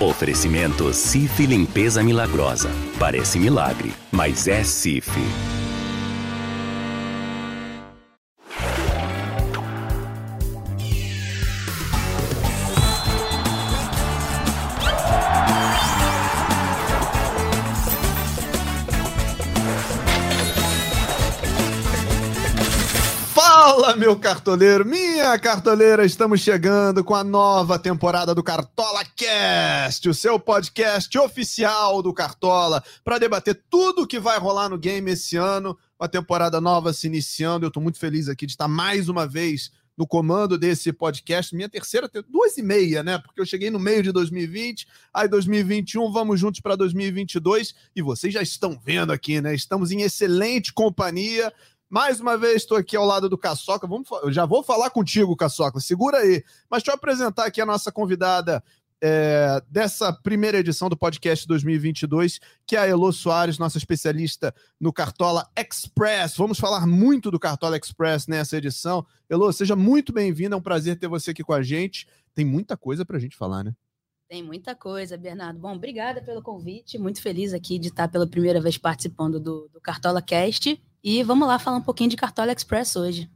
Oferecimento Cif Limpeza Milagrosa. Parece milagre, mas é Cif. Meu cartoleiro, minha cartoleira, estamos chegando com a nova temporada do Cartola Cast, o seu podcast oficial do Cartola, para debater tudo o que vai rolar no game esse ano, uma temporada nova se iniciando. Eu estou muito feliz aqui de estar mais uma vez no comando desse podcast, minha terceira, duas e meia, né? Porque eu cheguei no meio de 2020, aí 2021, vamos juntos para 2022 e vocês já estão vendo aqui, né? Estamos em excelente companhia. Mais uma vez estou aqui ao lado do Caçoca. Vamos, já vou falar contigo, Caçoca. Segura aí. Mas deixa eu apresentar aqui a nossa convidada é, dessa primeira edição do podcast 2022, que é a Elo Soares, nossa especialista no Cartola Express. Vamos falar muito do Cartola Express nessa edição. Elo, seja muito bem-vinda. É um prazer ter você aqui com a gente. Tem muita coisa para a gente falar, né? Tem muita coisa, Bernardo. Bom, obrigada pelo convite. Muito feliz aqui de estar pela primeira vez participando do, do Cartola Cast. E vamos lá falar um pouquinho de Cartola Express hoje.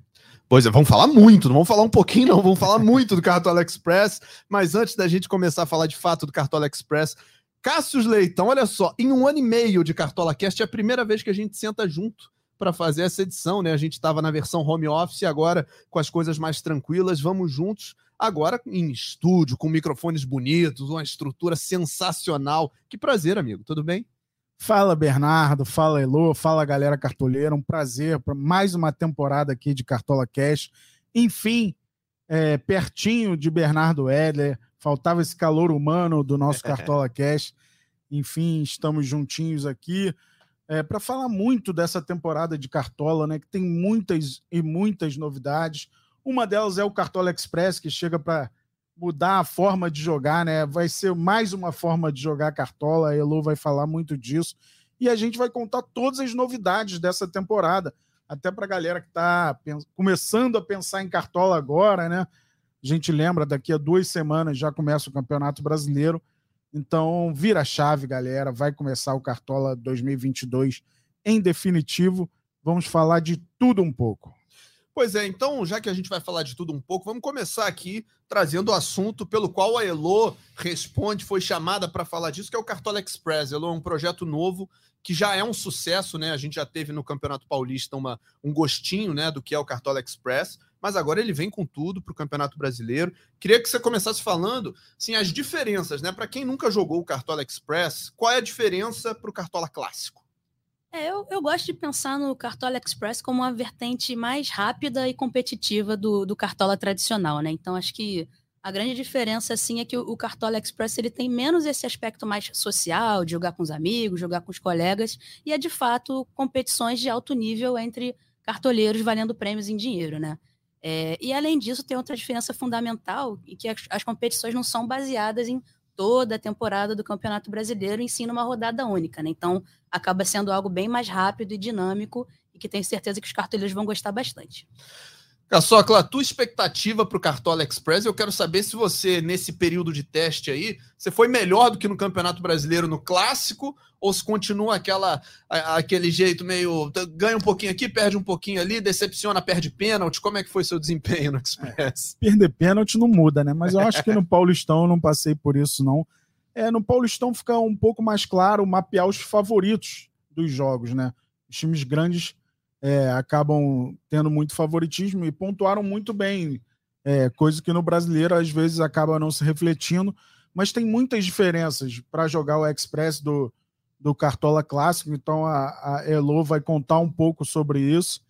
Pois é, vamos falar muito, não vamos falar um pouquinho, não, vamos falar muito do Cartola Express. Mas antes da gente começar a falar de fato do Cartola Express, Cássius Leitão, olha só, em um ano e meio de Cartola Cast, é a primeira vez que a gente senta junto para fazer essa edição, né? A gente estava na versão home office, agora com as coisas mais tranquilas, vamos juntos, agora em estúdio, com microfones bonitos, uma estrutura sensacional. Que prazer, amigo, tudo bem? Fala Bernardo, fala Elo, fala galera cartoleira, um prazer para mais uma temporada aqui de Cartola Cash. Enfim, é, pertinho de Bernardo Edler, faltava esse calor humano do nosso Cartola Cash. Enfim, estamos juntinhos aqui é, para falar muito dessa temporada de Cartola, né? Que tem muitas e muitas novidades. Uma delas é o Cartola Express, que chega para mudar a forma de jogar, né? Vai ser mais uma forma de jogar cartola. A Elo vai falar muito disso. E a gente vai contar todas as novidades dessa temporada. Até para a galera que está começando a pensar em cartola agora, né? A gente lembra, daqui a duas semanas já começa o Campeonato Brasileiro. Então, vira a chave, galera. Vai começar o Cartola 2022 em definitivo. Vamos falar de tudo um pouco. Pois é, então, já que a gente vai falar de tudo um pouco, vamos começar aqui trazendo o assunto pelo qual a Elo responde, foi chamada para falar disso, que é o Cartola Express. Elo é um projeto novo que já é um sucesso, né? A gente já teve no Campeonato Paulista uma, um gostinho, né, do que é o Cartola Express, mas agora ele vem com tudo para o Campeonato Brasileiro. Queria que você começasse falando, assim, as diferenças, né? Para quem nunca jogou o Cartola Express, qual é a diferença para o Cartola Clássico? É, eu, eu gosto de pensar no Cartola Express como uma vertente mais rápida e competitiva do, do Cartola tradicional, né? Então, acho que a grande diferença, assim, é que o, Cartola Express ele tem menos esse aspecto mais social, de jogar com os amigos, jogar com os colegas, e é, de fato, competições de alto nível entre cartoleiros valendo prêmios em dinheiro, né? É, e, além disso, tem outra diferença fundamental, que as, as competições não são baseadas em toda a temporada do Campeonato Brasileiro em si numa rodada única, né? Então, acaba sendo algo bem mais rápido e dinâmico e que tenho certeza que os cartoleiros vão gostar bastante. Caçocla, a tua expectativa para o Cartola Express, eu quero saber se você, nesse período de teste aí, você foi melhor do que no Campeonato Brasileiro no Clássico, ou se continua aquela, aquele jeito meio, ganha um pouquinho aqui, perde um pouquinho ali, decepciona, perde pênalti, como é que foi seu desempenho no Express? É, perder pênalti não muda, né? Mas eu acho que no Paulistão eu não passei por isso, não. É, no Paulistão fica um pouco mais claro mapear os favoritos dos jogos, né? Os times grandes é, acabam tendo muito favoritismo e pontuaram muito bem, é, coisa que no brasileiro às vezes acaba não se refletindo, mas tem muitas diferenças para jogar o Express do, do Cartola Clássico, então a, a Elo vai contar um pouco sobre isso.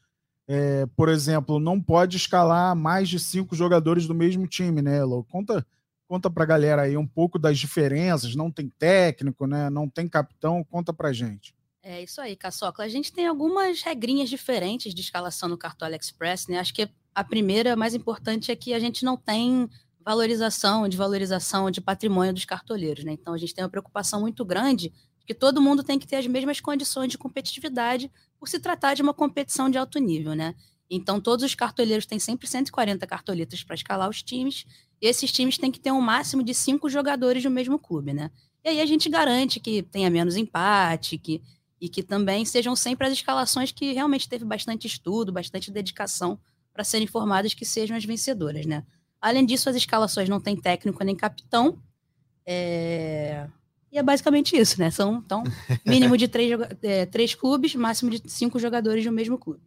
É, por exemplo, não pode escalar mais de cinco jogadores do mesmo time, né, Elo? Conta, conta para a galera aí um pouco das diferenças, não tem técnico, né? Não tem capitão, conta para gente. É isso aí, Caçocla. A gente tem algumas regrinhas diferentes de escalação no Cartola Express, né? Acho que a primeira, mais importante, é que a gente não tem valorização, de valorização de patrimônio dos cartoleiros, né? Então a gente tem uma preocupação muito grande de que todo mundo tem que ter as mesmas condições de competitividade por se tratar de uma competição de alto nível, né? Então todos os cartoleiros têm sempre 140 cartoletas para escalar os times E esses times têm que ter um máximo de cinco jogadores do mesmo clube, né? E aí a gente garante que tenha menos empate, que, e que também sejam sempre as escalações que realmente teve bastante estudo, bastante dedicação para serem formadas que sejam as vencedoras, né? Além disso, as escalações não têm técnico nem capitão. É... E é basicamente isso, né? São, então, mínimo de três, é, três clubes, máximo de cinco jogadores do mesmo clube.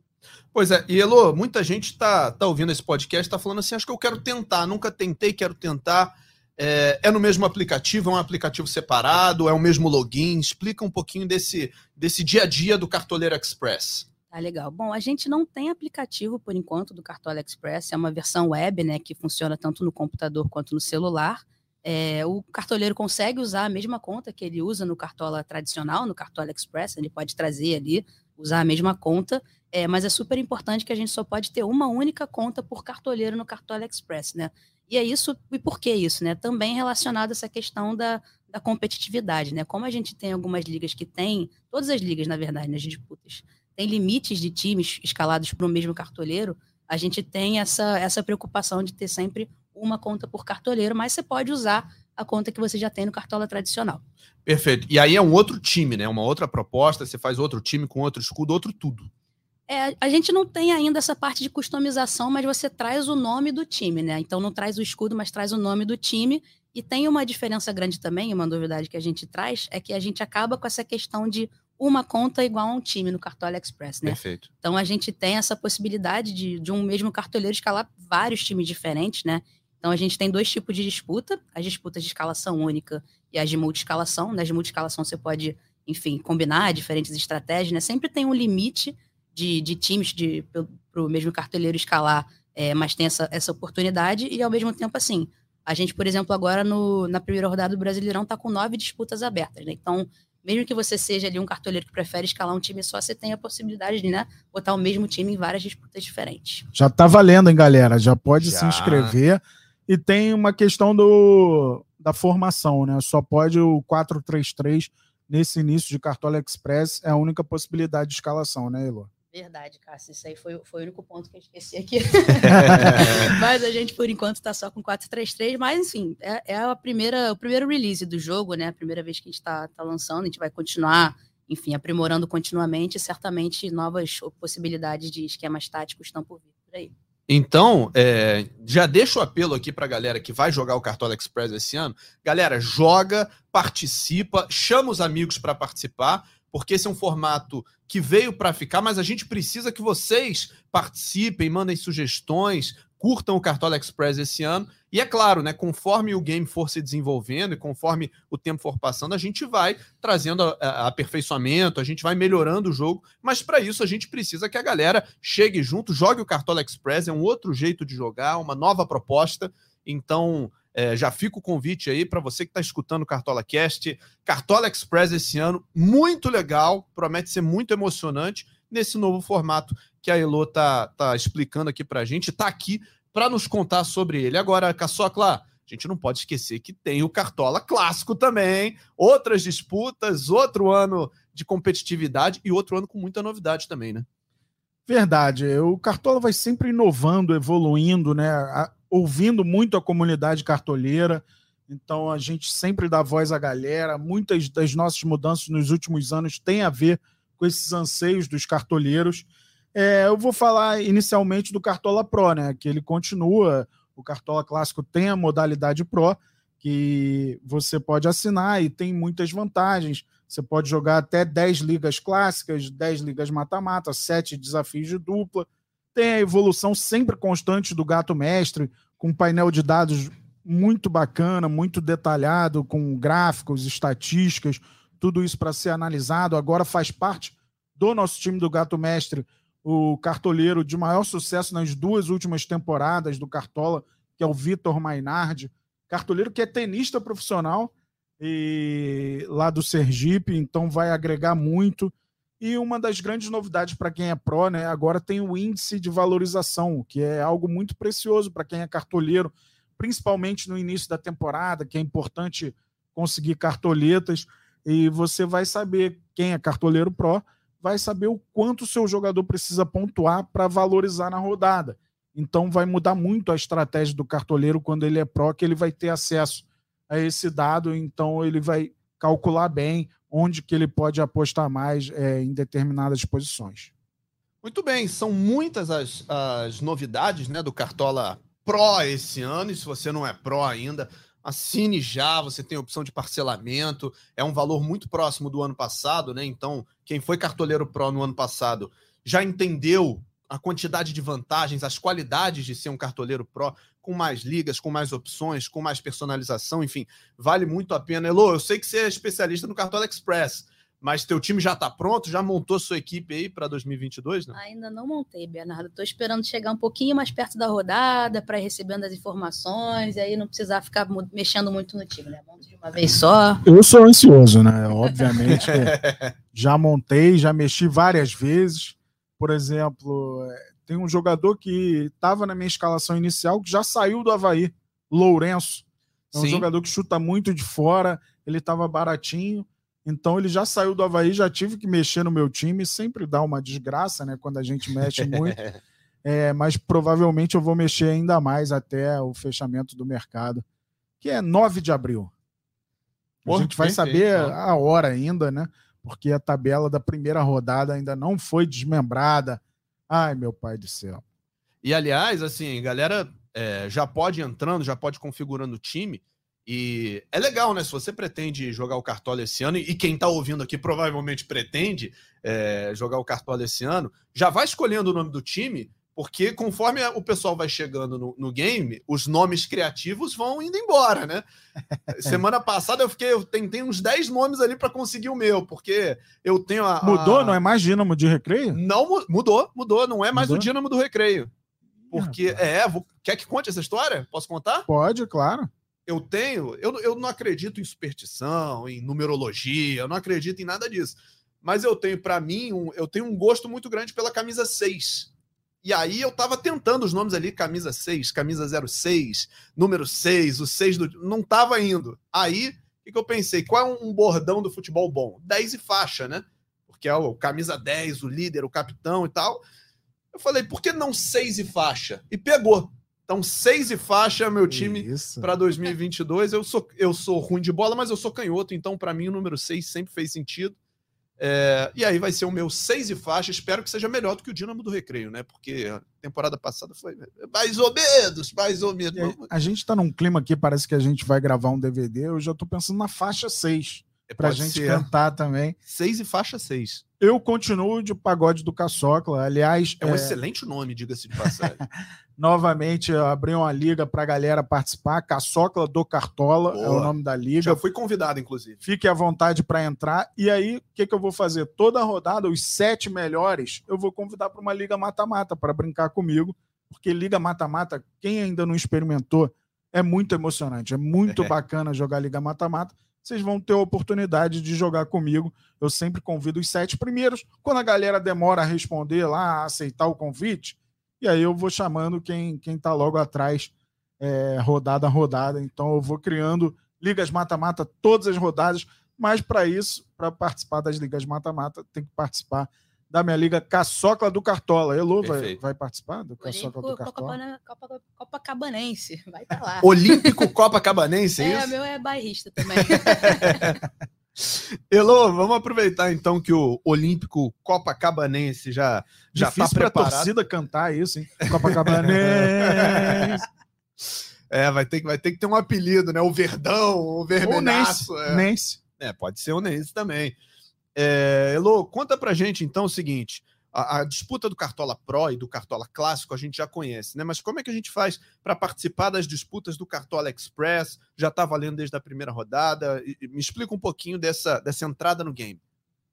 Pois é, e Elo, muita gente está tá ouvindo esse podcast, está falando assim, acho que eu quero tentar, nunca tentei, quero tentar. É, é, no mesmo aplicativo, é um aplicativo separado, é o mesmo login? Explica um pouquinho desse, desse dia a dia do Cartoleiro Express. Tá legal. Bom, a gente não tem aplicativo por enquanto do Cartola Express, é uma versão web, né, que funciona tanto no computador quanto no celular. É, o cartoleiro consegue usar a mesma conta que ele usa no Cartola tradicional, no Cartola Express, ele pode trazer ali, usar a mesma conta, é, mas é super importante que a gente só pode ter uma única conta por cartoleiro no Cartola Express, né? E é isso, e por que isso, né? Também relacionado a essa questão da, da competitividade, né? Como a gente tem algumas ligas que têm, todas as ligas, na verdade, nas disputas, tem limites de times escalados para o mesmo cartoleiro, a gente tem essa, essa preocupação de ter sempre uma conta por cartoleiro, mas você pode usar a conta que você já tem no Cartola tradicional. Perfeito. E aí é um outro time, né? Uma outra proposta, você faz outro time com outro escudo, outro tudo. É, a gente não tem ainda essa parte de customização, mas você traz o nome do time, né? Então não traz o escudo, mas traz o nome do time. E tem uma diferença grande também, uma novidade que a gente traz, é que a gente acaba com essa questão de uma conta igual a um time no Cartola Express, né? Perfeito. Então a gente tem essa possibilidade de, de um mesmo cartoleiro escalar vários times diferentes, né? Então a gente tem dois tipos de disputa, as disputas de escalação única e as de multi-escalação. Nas de multi-escalação você pode, enfim, combinar diferentes estratégias, né? Sempre tem um limite de, de times para o mesmo cartoleiro escalar, é, mas tem essa, essa oportunidade e ao mesmo tempo assim. A gente, por exemplo, agora no, na primeira rodada do Brasileirão está com nove disputas abertas, né? Então, mesmo que você seja ali um cartoleiro que prefere escalar um time só, você tem a possibilidade de né, botar o mesmo time em várias disputas diferentes. Já tá valendo, hein, galera? Já pode Já. se inscrever. E tem uma questão do, da formação, né? Só pode o 4-3-3 nesse início de Cartola Express, é a única possibilidade de escalação, né, Elo? Verdade, Cássio. Isso aí foi, foi o único ponto que eu esqueci aqui. mas a gente, por enquanto, está só com 4-3-3. Mas, enfim, é, é, a primeira, o primeiro release do jogo, né? A primeira vez que a gente está tá lançando. A gente vai continuar, enfim, aprimorando continuamente. Certamente novas possibilidades de esquemas táticos estão por vir por aí. Então, é, já deixo o apelo aqui para a galera que vai jogar o Cartola Express esse ano. Galera, joga, participa, chama os amigos para participar porque esse é um formato que veio para ficar, mas a gente precisa que vocês participem, mandem sugestões, curtam o Cartola Express esse ano. E é claro, né, conforme o game for se desenvolvendo e conforme o tempo for passando, a gente vai trazendo a, a, aperfeiçoamento, a gente vai melhorando o jogo, mas para isso a gente precisa que a galera chegue junto, jogue o Cartola Express, é um outro jeito de jogar, uma nova proposta. Então, é, já fica o convite aí para você que está escutando o Cartola Cast. Cartola Express esse ano, muito legal, promete ser muito emocionante nesse novo formato que a Elo tá, tá explicando aqui para a gente, está aqui para nos contar sobre ele. Agora, Caçocla, a gente não pode esquecer que tem o Cartola Clássico também, outras disputas, outro ano de competitividade e outro ano com muita novidade também, né? Verdade. O Cartola vai sempre inovando, evoluindo, né? Ouvindo muito a comunidade cartoleira. Então a gente sempre dá voz à galera. Muitas das nossas mudanças nos últimos anos têm a ver com esses anseios dos cartoleiros. É, eu vou falar inicialmente do Cartola Pro, né? Que ele continua. O Cartola Clássico tem a modalidade Pro, que você pode assinar e tem muitas vantagens. Você pode jogar até 10 ligas clássicas, 10 ligas mata-mata, 7 desafios de dupla tem a evolução sempre constante do gato mestre, com um painel de dados muito bacana, muito detalhado, com gráficos, estatísticas, tudo isso para ser analisado. Agora faz parte do nosso time do gato mestre, o cartoleiro de maior sucesso nas duas últimas temporadas do Cartola, que é o Vitor Mainardi, cartoleiro que é tenista profissional e lá do Sergipe, então vai agregar muito. E uma das grandes novidades para quem é pró, né, agora tem o índice de valorização, que é algo muito precioso para quem é cartoleiro, principalmente no início da temporada, que é importante conseguir cartoletas. E você vai saber, quem é cartoleiro pró, vai saber o quanto o seu jogador precisa pontuar para valorizar na rodada. Então vai mudar muito a estratégia do cartoleiro quando ele é pró, que ele vai ter acesso a esse dado, então ele vai calcular bem onde que ele pode apostar mais é, em determinadas posições. Muito bem, são muitas as, as novidades né, do Cartola Pro esse ano, e se você não é Pro ainda, assine já, você tem opção de parcelamento, é um valor muito próximo do ano passado, né? Então, quem foi cartoleiro Pro no ano passado já entendeu a quantidade de vantagens, as qualidades de ser um cartoleiro Pro, com mais ligas, com mais opções, com mais personalização, enfim, vale muito a pena. Elô, eu sei que você é especialista no Cartola Express, mas teu time já está pronto? Já montou sua equipe aí para 2022? Né? Ainda não montei, Bernardo. Estou esperando chegar um pouquinho mais perto da rodada para ir recebendo as informações e aí não precisar ficar mexendo muito no time, né? Monto de uma vez só. Eu sou ansioso, né? Obviamente. já montei, já mexi várias vezes. Por exemplo, tem um jogador que estava na minha escalação inicial que já saiu do Havaí, Lourenço. É um Sim. jogador que chuta muito de fora, ele estava baratinho. Então ele já saiu do Havaí, já tive que mexer no meu time, sempre dá uma desgraça, né? Quando a gente mexe muito. é, mas provavelmente eu vou mexer ainda mais até o fechamento do mercado, que é 9 de abril. A gente vai saber a hora ainda, né? Porque a tabela da primeira rodada ainda não foi desmembrada. Ai, meu pai do céu. E aliás, assim, galera é, já pode entrando, já pode configurando o time. E é legal, né? Se você pretende jogar o Cartola esse ano, e quem está ouvindo aqui provavelmente pretende é, jogar o Cartola esse ano, já vai escolhendo o nome do time, porque conforme o pessoal vai chegando no, no game, os nomes criativos vão indo embora, né? Semana passada eu fiquei, eu tentei uns 10 nomes ali para conseguir o meu, porque eu tenho a. Mudou? Não é mais Dínamo de Recreio? Não, mudou, mudou. Não é mais mudou? o Dínamo do Recreio. Porque, é, vou, quer que conte essa história? Posso contar? Pode, claro eu tenho, eu, eu não acredito em superstição, em numerologia, eu não acredito em nada disso. Mas eu tenho, para mim, um, eu tenho um gosto muito grande pela camisa 6. E aí eu tava tentando os nomes ali, camisa 6, camisa 06, número 6, o 6 do. Não tava indo. Aí, o que, eu pensei? Qual é um bordão do futebol bom? 10 e faixa, né? Porque é o camisa 10, o líder, o capitão e tal. Eu falei, por que não 6 e faixa? E pegou. Então, seis e faixa é meu time para 2022. Eu sou, eu sou ruim de bola, mas eu sou canhoto, então para mim o número seis sempre fez sentido. É, e aí vai ser o meu seis e faixa. Espero que seja melhor do que o Dinamo do Recreio, né? Porque a temporada passada foi mais ou menos, mais ou menos. Aí, a gente tá num clima aqui, parece que a gente vai gravar um DVD. Eu já tô pensando na faixa 6. É, pra gente ser. cantar também. Seis e faixa seis. Eu continuo de pagode do Caçocla. Aliás. É um é... excelente nome, diga-se de passagem. Novamente, abri uma liga para a galera participar. Caçocla do Cartola Boa. é o nome da liga. Já fui convidado, inclusive. Fique à vontade para entrar. E aí, o que, que eu vou fazer? Toda rodada, os sete melhores, eu vou convidar para uma liga mata-mata para brincar comigo. Porque liga mata-mata, quem ainda não experimentou, é muito emocionante. É muito é. bacana jogar liga mata-mata vocês vão ter a oportunidade de jogar comigo. Eu sempre convido os sete primeiros. Quando a galera demora a responder lá, a aceitar o convite, e aí eu vou chamando quem quem está logo atrás, é, rodada a rodada. Então eu vou criando ligas mata-mata todas as rodadas, mas para isso, para participar das ligas mata-mata, tem que participar da minha liga Caçocla do Cartola. Elô vai, vai participar do Caçocla do Cartola? Copa, Copacabanense, vai estar tá lá. Olímpico Copacabanense, é, é isso? meu é bairrista também. Elô, vamos aproveitar então que o Olímpico Copacabanense já já está preparado. a torcida cantar isso, hein? Copacabanense. É, vai ter, vai ter que ter um apelido, né? O Verdão, o Vermelhaço. O Nense. É. é, pode ser o Nense também. É, Elô, conta pra gente então o seguinte: a, a, disputa do Cartola Pro e do Cartola Clássico a gente já conhece, né? Mas como é que a gente faz para participar das disputas do Cartola Express? Já tá valendo desde a primeira rodada. E, e me explica um pouquinho dessa, dessa entrada no game.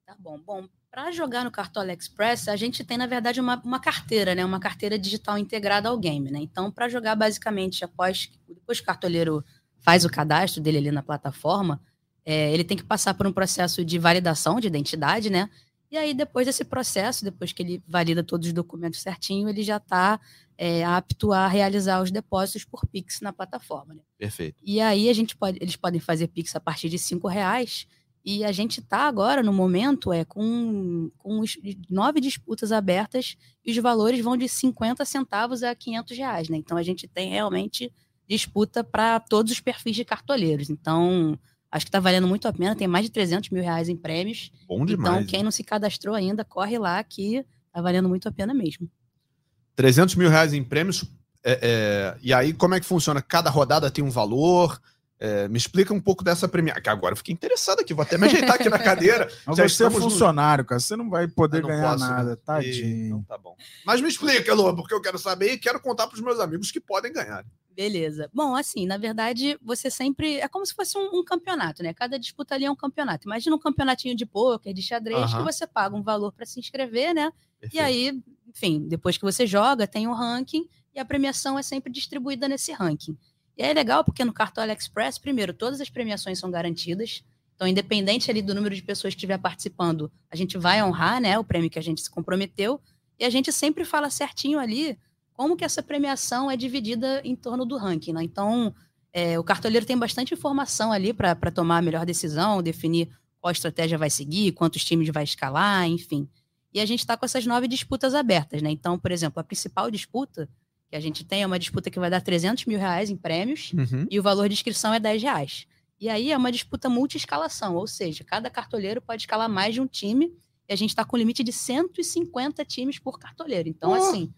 Tá bom. Bom, para jogar no Cartola Express, a gente tem, na verdade, uma, uma carteira, né? Uma carteira digital integrada ao game, né? Então, para jogar basicamente após depois que o cartoleiro faz o cadastro dele ali na plataforma, é, ele tem que passar por um processo de validação de identidade, né? E aí, depois desse processo, depois que ele valida todos os documentos certinho, ele já está é, apto a realizar os depósitos por Pix na plataforma. Né? Perfeito. E aí a gente pode, eles podem fazer Pix a partir de cinco reais. E a gente está agora, no momento, é com, com nove disputas abertas e os valores vão de 50 centavos a 500 reais, né? Então a gente tem realmente disputa para todos os perfis de cartoleiros. Então, acho que está valendo muito a pena. Tem mais de 300 mil reais em prêmios. Bom demais. Então, quem não se cadastrou ainda, corre lá que está valendo muito a pena mesmo. 300 mil reais em prêmios. É, é, e aí, como é que funciona? Cada rodada tem um valor? É, me explica um pouco dessa premiação. Que agora eu fiquei interessado aqui, vou até me ajeitar aqui na cadeira. Mas você é funcionário, no... cara, você não vai poder não ganhar posso, nada, né? tadinho. Então tá bom. Mas me explica, Elô, porque eu quero saber e quero contar para os meus amigos que podem ganhar. Beleza. Bom, assim, na verdade, você sempre. É como se fosse um, um campeonato, né? Cada disputa ali é um campeonato. Imagina um campeonatinho de pôquer, de xadrez, que você paga um valor para se inscrever, né? Perfeito. E aí, enfim, depois que você joga, tem um ranking e a premiação é sempre distribuída nesse ranking. E é legal porque no Cartola Express, primeiro, todas as premiações são garantidas. Então, independente ali do número de pessoas que estiver participando, a gente vai honrar, né, o prêmio que a gente se comprometeu. E a gente sempre fala certinho ali como que essa premiação é dividida em torno do ranking, né? Então, é, o cartoleiro tem bastante informação ali para tomar a melhor decisão, definir qual estratégia vai seguir, quantos times vai escalar, enfim. E a gente está com essas nove disputas abertas, né? Então, por exemplo, a principal disputa que a gente tem é uma disputa que vai dar 300 mil reais em prêmios uhum. e o valor de inscrição é 10 reais. E aí é uma disputa multi-escalação, ou seja, cada cartoleiro pode escalar mais de um time e a gente está com limite de 150 times por cartoleiro. Então, oh. assim,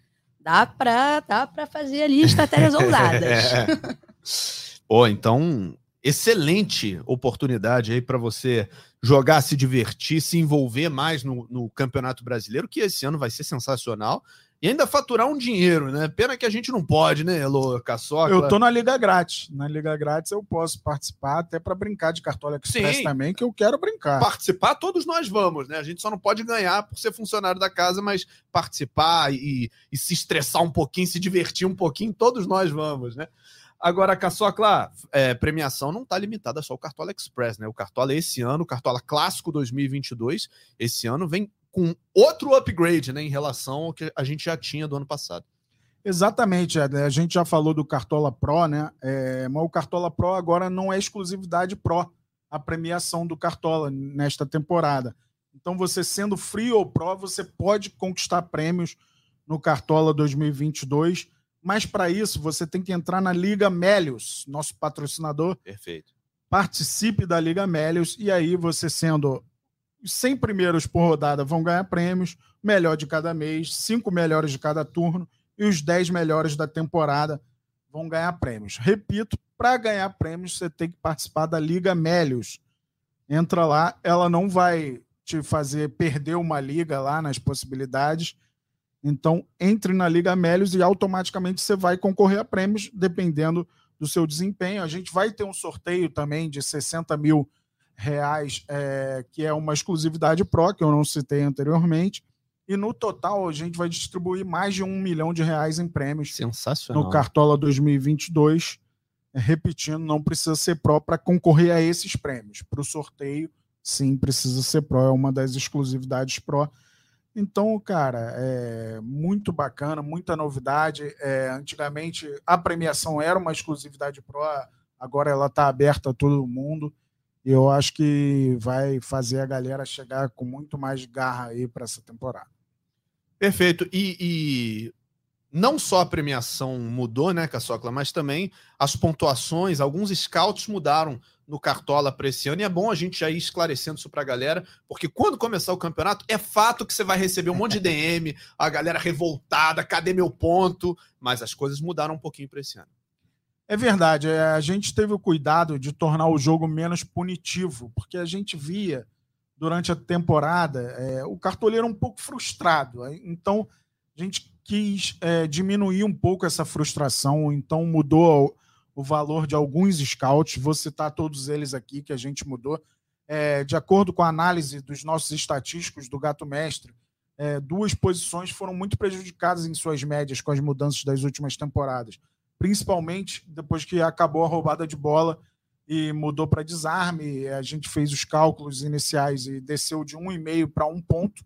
dá para dá fazer ali estratégias ousadas. Pô, então, excelente oportunidade aí para você jogar, se divertir, se envolver mais no, no Campeonato Brasileiro, que esse ano vai ser sensacional e ainda faturar um dinheiro, né? Pena que a gente não pode, né, Elô Caçoca? Eu tô na Liga Grátis. Na Liga Grátis eu posso participar até para brincar de Cartola Express Sim. também, que eu quero brincar. Participar todos nós vamos, né? A gente só não pode ganhar por ser funcionário da casa, mas participar e, e se estressar um pouquinho, se divertir um pouquinho, todos nós vamos, né? Agora, Caçocla, é, premiação não está limitada só ao Cartola Express, né? O Cartola esse ano, o Cartola Clássico 2022, esse ano vem com outro upgrade né, em relação ao que a gente já tinha do ano passado. Exatamente, a gente já falou do Cartola Pro, né? É, mas o Cartola Pro agora não é exclusividade Pro, a premiação do Cartola nesta temporada. Então, você sendo free ou pro, você pode conquistar prêmios no Cartola 2022. Mas para isso, você tem que entrar na Liga Melios, nosso patrocinador. Perfeito. Participe da Liga Melios e aí você sendo os 100 primeiros por rodada vão ganhar prêmios, melhor de cada mês, cinco melhores de cada turno e os 10 melhores da temporada vão ganhar prêmios. Repito, para ganhar prêmios você tem que participar da Liga Melios. Entra lá, ela não vai te fazer perder uma liga lá nas possibilidades. Então, entre na Liga Melios e automaticamente você vai concorrer a prêmios, dependendo do seu desempenho. A gente vai ter um sorteio também de 60 mil reais, é, que é uma exclusividade Pro, que eu não citei anteriormente. E no total, a gente vai distribuir mais de um milhão de reais em prêmios. Sensacional. No Cartola 2022. Repetindo, não precisa ser Pro para concorrer a esses prêmios. Para o sorteio, sim, precisa ser Pro. É uma das exclusividades Pro. Então, cara, é muito bacana, muita novidade. É, antigamente, a premiação era uma exclusividade Pro, agora ela está aberta a todo mundo. Eu acho que vai fazer a galera chegar com muito mais garra aí para essa temporada. Perfeito. E, e, não só a premiação mudou, né, Caçocla, mas também as pontuações, alguns scouts mudaram no Cartola para esse ano. E é bom a gente já ir esclarecendo isso para a galera, porque quando começar o campeonato, é fato que você vai receber um monte de DM, a galera revoltada, cadê meu ponto? Mas as coisas mudaram um pouquinho para esse ano. É verdade, é, a gente teve o cuidado de tornar o jogo menos punitivo, porque a gente via durante a temporada é, o cartoleiro um pouco frustrado. Então, a gente quis é, diminuir um pouco essa frustração, então mudou o, valor de alguns scouts, vou citar todos eles aqui que a gente mudou. É, de acordo com a análise dos nossos estatísticos do Gato Mestre, é, duas posições foram muito prejudicadas em suas médias com as mudanças das últimas temporadas principalmente depois que acabou a roubada de bola e mudou para desarme. A gente fez os cálculos iniciais e desceu de um e meio para um ponto.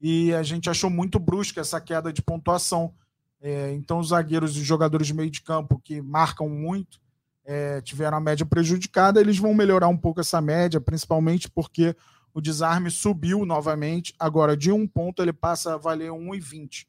E a gente achou muito brusca essa queda de pontuação. É, então, os zagueiros e jogadores de meio de campo que marcam muito é, tiveram a média prejudicada, eles vão melhorar um pouco essa média, principalmente porque o desarme subiu novamente. Agora, de um ponto, ele passa a valer 1,20.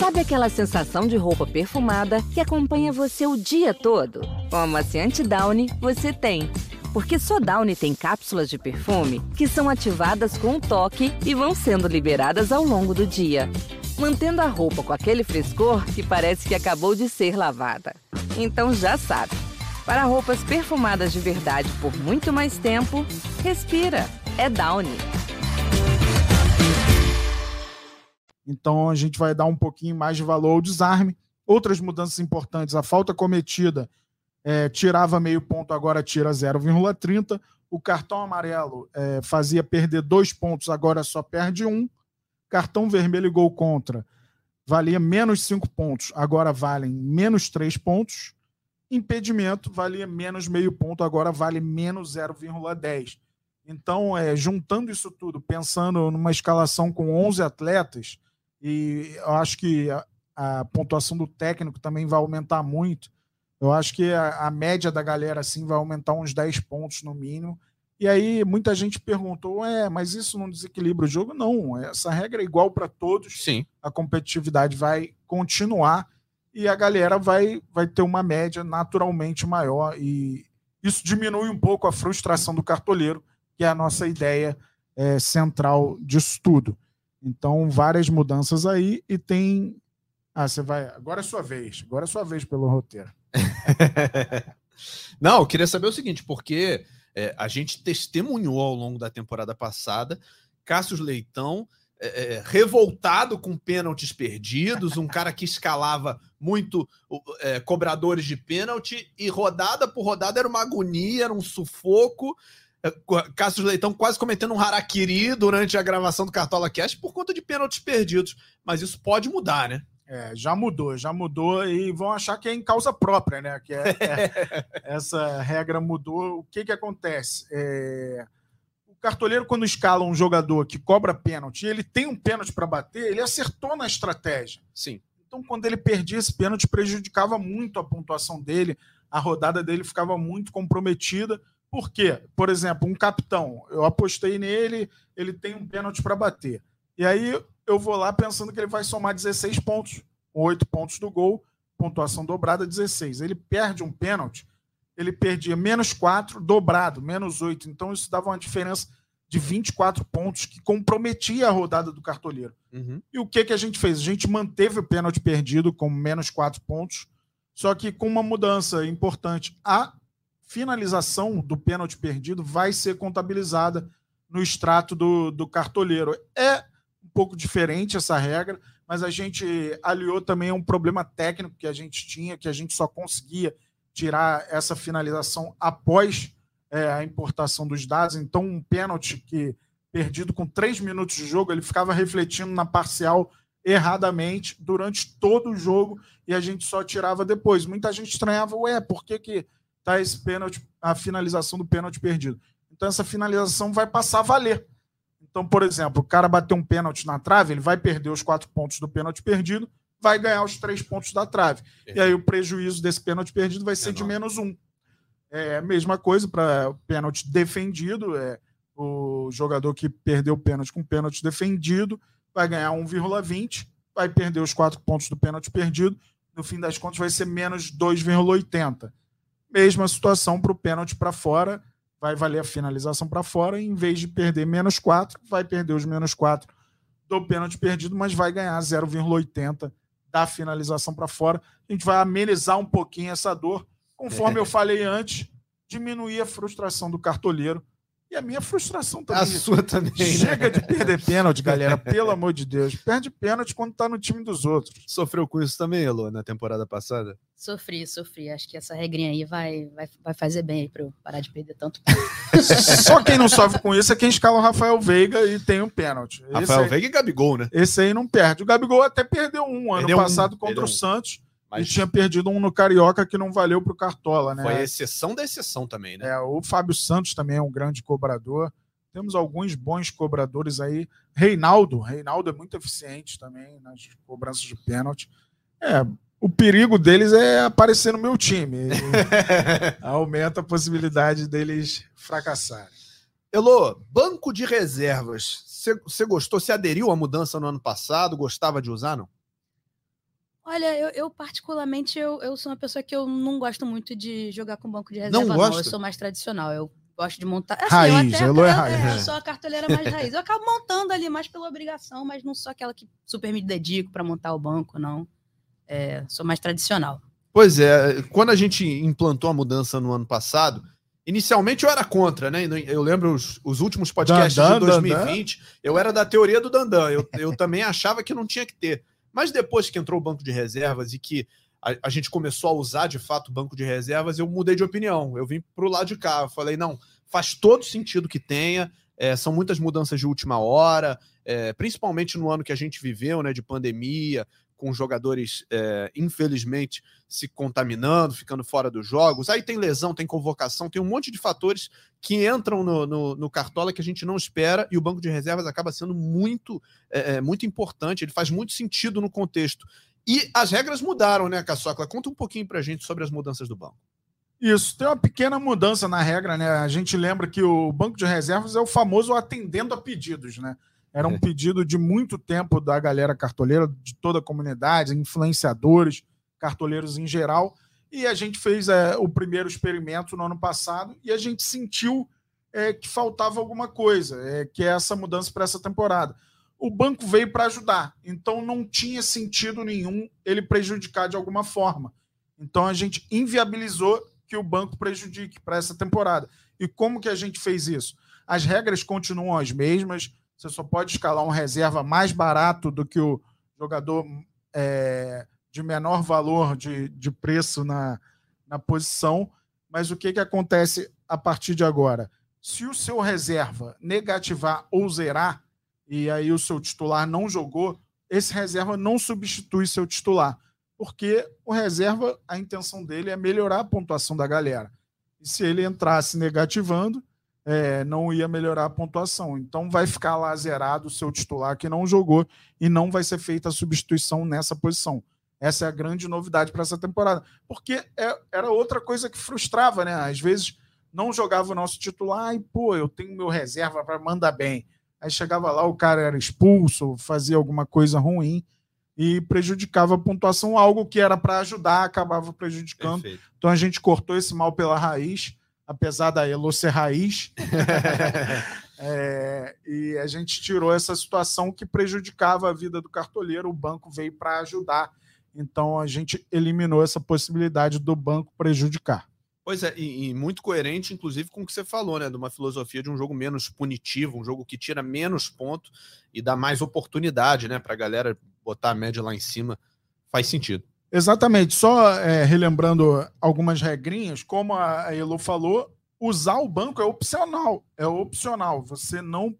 Sabe aquela sensação de roupa perfumada que acompanha você o dia todo? Com a amaciante Downy, você tem. Porque só Downy tem cápsulas de perfume que são ativadas com um toque e vão sendo liberadas ao longo do dia, mantendo a roupa com aquele frescor que parece que acabou de ser lavada. Então já sabe, para roupas perfumadas de verdade por muito mais tempo, respira. É Downy. Então a gente vai dar um pouquinho mais de valor ao desarme. Outras mudanças importantes: a falta cometida é, tirava meio ponto, agora tira 0,30. O cartão amarelo é, fazia perder dois pontos, agora só perde um. Cartão vermelho e gol contra valia menos cinco pontos, agora valem menos três pontos. Impedimento valia menos meio ponto, agora vale menos 0,10. Então, é, juntando isso tudo, pensando numa escalação com 11 atletas, e eu acho que a, a pontuação do técnico também vai aumentar muito. Eu acho que a, a, média da galera assim vai aumentar uns 10 pontos no mínimo. E aí muita gente perguntou: é, mas isso não desequilibra o jogo? Não, essa regra é igual para todos. Sim. A competitividade vai continuar e a galera vai, vai ter uma média naturalmente maior. E isso diminui um pouco a frustração do cartoleiro, que é a nossa ideia é, central disso tudo. Então, várias mudanças aí e tem. Ah, você vai. Agora é sua vez. Agora é sua vez pelo roteiro. Não, eu queria saber o seguinte, porque é, a gente testemunhou ao longo da temporada passada Cássio Leitão é, é, revoltado com pênaltis perdidos, um cara que escalava muito é, cobradores de pênalti e rodada por rodada era uma agonia, era um sufoco. É, Cássio Leitão quase cometendo um harakiri durante a gravação do Cartola Cast por conta de pênaltis perdidos. Mas isso pode mudar, né? É, já mudou, já mudou e vão achar que é em causa própria, né? Que é, é, essa regra mudou. O que que acontece? É, o cartoleiro, quando escala um jogador que cobra pênalti, ele tem um pênalti para bater, ele acertou na estratégia. Sim. Então, quando ele perdia esse pênalti, prejudicava muito a pontuação dele, a rodada dele ficava muito comprometida. Por quê? Por exemplo, um capitão, eu apostei nele, ele tem um pênalti para bater. E aí eu vou lá pensando que ele vai somar 16 pontos, 8 pontos do gol, pontuação dobrada 16. Ele perde um pênalti, ele perdia menos 4, dobrado, menos 8. Então isso dava uma diferença de 24 pontos que comprometia a rodada do cartoleiro. Uhum. E o que, que a gente fez? A gente manteve o pênalti perdido com menos 4 pontos, só que com uma mudança importante. A finalização do pênalti perdido vai ser contabilizada no extrato do, do cartoleiro. É pouco diferente essa regra, mas a gente aliou também um problema técnico que a gente tinha, que a gente só conseguia tirar essa finalização após é, a importação dos dados. Então, um pênalti que perdido com três minutos de jogo, ele ficava refletindo na parcial erradamente durante todo o jogo e a gente só tirava depois. Muita gente estranhava, ué, por que, que tá esse pênalti, a finalização do pênalti perdido? Então, essa finalização vai passar a valer. Então, por exemplo, o cara bateu um pênalti na trave, ele vai perder os quatro pontos do pênalti perdido, vai ganhar os três pontos da trave. E aí o prejuízo desse pênalti perdido vai ser de menos um. É a mesma coisa para pênalti defendido. É, o jogador que perdeu o pênalti com pênalti defendido vai ganhar 1,20, vai perder os quatro pontos do pênalti perdido. No fim das contas, vai ser menos 2,80. Mesma situação para o pênalti para fora vai valer a finalização para fora, em vez de perder menos 4, vai perder os menos 4 do pênalti perdido, mas vai ganhar 0,80 da finalização para fora. A gente vai amenizar um pouquinho essa dor, conforme eu falei antes, diminuir a frustração do cartoleiro e a minha frustração também. A sua também. Né? Chega né? de perder pênalti, galera. Pelo amor de Deus. Perde pênalti quando tá no time dos outros. Sofreu com isso também, Elô, na temporada passada? Sofri, sofri. Acho que essa regrinha aí vai, vai, vai fazer bem aí pra eu parar de perder tanto. Só quem não sofre com isso é quem escala o Rafael Veiga e tem um pênalti. Rafael aí, Veiga e Gabigol, né? Esse aí não perde. O Gabigol até perdeu um ano perdeu passado um, contra o um. Santos mas... E tinha perdido um no Carioca que não valeu para o Cartola, né? Foi a exceção da exceção também, né? É, o Fábio Santos também é um grande cobrador. Temos alguns bons cobradores aí. Reinaldo, Reinaldo é muito eficiente também nas cobranças de pênalti. É, o perigo deles é aparecer no meu time. aumenta a possibilidade deles fracassarem. Elô, banco de reservas. Você gostou? Você aderiu à mudança no ano passado? Gostava de usar, não? Olha, eu, eu particularmente, eu, eu, sou uma pessoa que eu não gosto muito de jogar com banco de reserva, não. Não. Eu sou mais tradicional. Eu gosto de montar. Assim, raiz, até, Elô é raiz. Eu sou a cartoleira mais raiz. Eu acabo montando ali mais pela obrigação, mas não sou aquela que super me dedico para montar o banco, não. É, sou mais tradicional. Pois é, quando a gente implantou a mudança no ano passado, Inicialmente eu era contra, né? Eu lembro os, os últimos podcasts Dandan, de 2020, Dandan. eu era da teoria do Dandan. Eu, eu também achava que não tinha que ter. Mas depois que entrou o banco de reservas e que a, a, gente começou a usar de fato o banco de reservas, eu mudei de opinião. Eu vim para o lado de cá. Eu falei, não, faz todo sentido que tenha. É, são muitas mudanças de última hora, é, principalmente no ano que a gente viveu, né, de pandemia, com jogadores, é, infelizmente, se contaminando, ficando fora dos jogos. Aí tem lesão, tem convocação, tem um monte de fatores que entram no, no, no Cartola que a gente não espera e o banco de reservas acaba sendo muito, é, muito importante, ele faz muito sentido no contexto. E as regras mudaram, né, Caçocla? Conta um pouquinho pra gente sobre as mudanças do banco. Isso, tem uma pequena mudança na regra, né? A gente lembra que o banco de reservas é o famoso atendendo a pedidos, né? Era um pedido de muito tempo da galera cartoleira, de toda a comunidade, influenciadores, cartoleiros em geral. E a gente fez é, o primeiro experimento no ano passado e a gente sentiu é, que faltava alguma coisa, é, que é essa mudança para essa temporada. O banco veio para ajudar, então não tinha sentido nenhum ele prejudicar de alguma forma. Então a gente inviabilizou que o banco prejudique para essa temporada. E como que a gente fez isso? As regras continuam as mesmas, você só pode escalar um reserva mais barato do que o jogador é, de menor valor de, de preço na, na posição. Mas o que, que acontece a partir de agora? Se o seu reserva negativar ou zerar, e aí o seu titular não jogou, esse reserva não substitui seu titular. Porque o reserva, a intenção dele é melhorar a pontuação da galera. E se ele entrasse negativando, é, não ia melhorar a pontuação. Então vai ficar lá zerado o seu titular que não jogou e não vai ser feita a substituição nessa posição. Essa é a grande novidade para essa temporada. Porque é, era outra coisa que frustrava, né? Às vezes não jogava o nosso titular e, pô, eu tenho meu reserva para mandar bem. Aí chegava lá, o cara era expulso, fazia alguma coisa ruim e prejudicava a pontuação, algo que era para ajudar, acabava prejudicando. Perfeito. Então a gente cortou esse mal pela raiz apesar da Elo ser raiz. é, e a gente tirou essa situação que prejudicava a vida do cartoleiro, o banco veio para ajudar. Então a gente eliminou essa possibilidade do banco prejudicar. Pois é, e, e, muito coerente, inclusive, com o que você falou, né? De uma filosofia de um jogo menos punitivo, um jogo que tira menos ponto e dá mais oportunidade, né? Para a galera botar a média lá em cima. Faz sentido. Exatamente. Só é, relembrando algumas regrinhas, como a Elo falou, usar o banco é opcional. É opcional. Você não,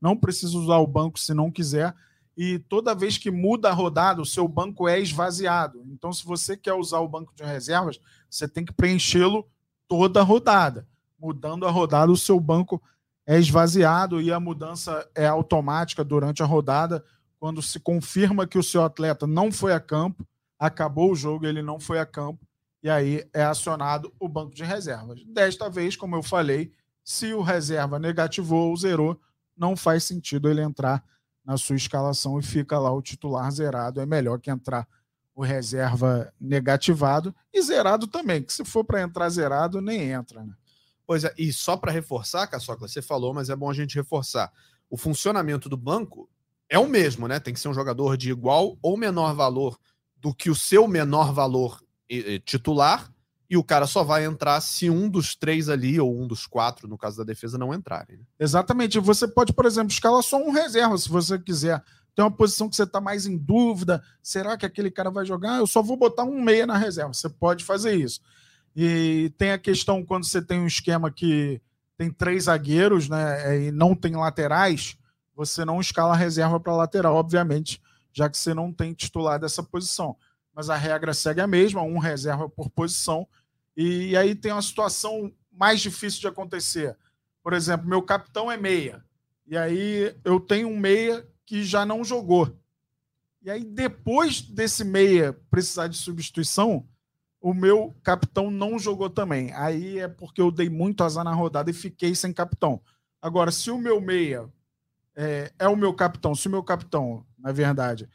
não precisa usar o banco se não quiser. E toda vez que muda a rodada, o seu banco é esvaziado. Então, se você quer usar o banco de reservas, você tem que preenchê-lo toda a rodada. Mudando a rodada, o seu banco é esvaziado e a mudança é automática durante a rodada. Quando se confirma que o seu atleta não foi a campo, acabou o jogo, ele não foi a campo, e aí é acionado o banco de reservas. Desta vez, como eu falei, se o reserva negativou ou zerou, não faz sentido ele entrar na sua escalação e fica lá o titular zerado. É melhor que entrar o reserva negativado e zerado também, que se for para entrar zerado, nem entra. Né? Pois é, e só para reforçar, Caçoca, você falou, mas é bom a gente reforçar. O funcionamento do banco é o mesmo, né? Tem que ser um jogador de igual ou menor valor do que o seu menor valor titular, e o cara só vai entrar se um dos três ali, ou um dos quatro, no caso da defesa, não entrarem. Né? Exatamente. Você pode, por exemplo, escalar só um reserva, se você quiser. Tem uma posição que você está mais em dúvida. Será que aquele cara vai jogar? Eu só vou botar um meia na reserva. Você pode fazer isso. E tem a questão quando você tem um esquema que tem três zagueiros né, e não tem laterais, você não escala a reserva para lateral, obviamente já que você não tem titular dessa posição. Mas a regra segue a mesma, um reserva por posição. E aí tem uma situação mais difícil de acontecer. Por exemplo, meu capitão é meia. E aí eu tenho um meia que já não jogou. E aí, depois desse meia precisar de substituição, o meu capitão não jogou também. Aí é porque eu dei muito azar na rodada e fiquei sem capitão. Agora, se o meu meia é, é o meu capitão, se o meu capitão, na verdade,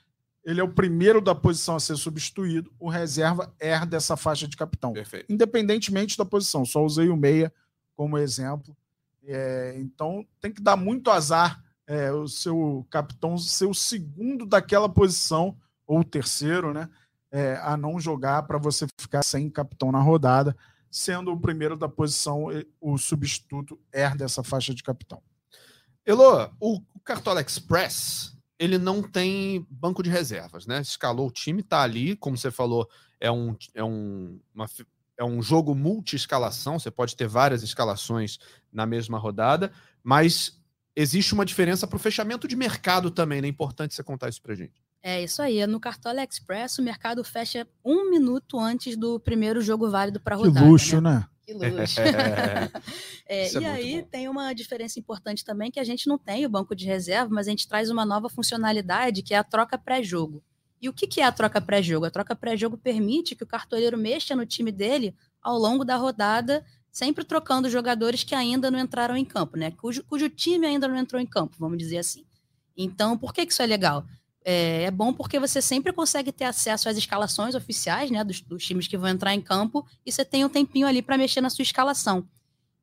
ele é o primeiro da posição a ser substituído, o reserva herda essa faixa de capitão. Perfeito. Independentemente da posição, só usei o meia como exemplo. É, então tem que dar muito azar é, o seu capitão ser o segundo daquela posição, ou o terceiro, né? É, a não jogar para você ficar sem capitão na rodada, sendo o primeiro da posição, o substituto herda essa faixa de capitão. Elô, o Cartola Express ele não tem banco de reservas, né? Escalou o time, tá ali, como você falou, é um, é um, uma, é um jogo multi-escalação, você pode ter várias escalações na mesma rodada, mas existe uma diferença para o fechamento de mercado também, né? É importante você contar isso para gente. É isso aí. No Cartola Express, o mercado fecha um minuto antes do primeiro jogo válido para rodada. Que luxo, né? né? Que luxo. é, e é aí bom. tem uma diferença importante também que a gente não tem o banco de reserva, mas a gente traz uma nova funcionalidade que é a troca pré-jogo. E o que, que é a troca pré-jogo? A troca pré-jogo permite que o cartoleiro mexa no time dele ao longo da rodada, sempre trocando jogadores que ainda não entraram em campo, né? Cujo, cujo time ainda não entrou em campo, vamos dizer assim. Então, por que, que isso é legal? É, é, bom porque você sempre consegue ter acesso às escalações oficiais, né, dos, dos times que vão entrar em campo, e você tem um tempinho ali para mexer na sua escalação.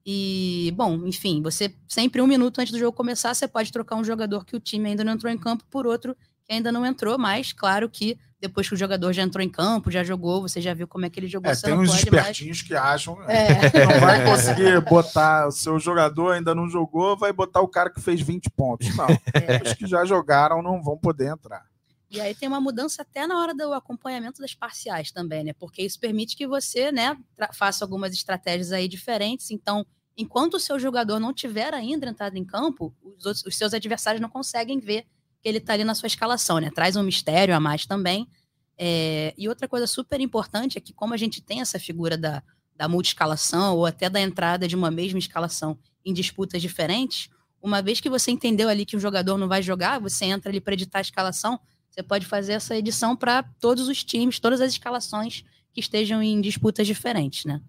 E, bom, enfim, você sempre um minuto antes do jogo começar, você pode trocar um jogador que o time ainda não entrou em campo por outro que ainda não entrou, mas claro que depois que o jogador já entrou em campo, já jogou, você já viu como é que ele jogou. É, tem uns espertinhos mais... que acham é. que não vai conseguir botar o seu jogador ainda não jogou, vai botar o cara que fez 20 pontos. Não, é. os que já jogaram não vão poder entrar. E aí tem uma mudança até na hora do acompanhamento das parciais também, né? Porque isso permite que você, né, faça algumas estratégias aí diferentes. Então, enquanto o seu jogador não tiver ainda entrado em campo, os, outros, os seus adversários não conseguem ver que ele está ali na sua escalação, né? Traz um mistério a mais também. É, e outra coisa super importante é que, como a gente tem essa figura da, da multi-escalação ou até da entrada de uma mesma escalação em disputas diferentes, uma vez que você entendeu ali que o jogador não vai jogar, você entra ali para editar a escalação, você pode fazer essa edição para todos os times, todas as escalações que estejam em disputas diferentes, né?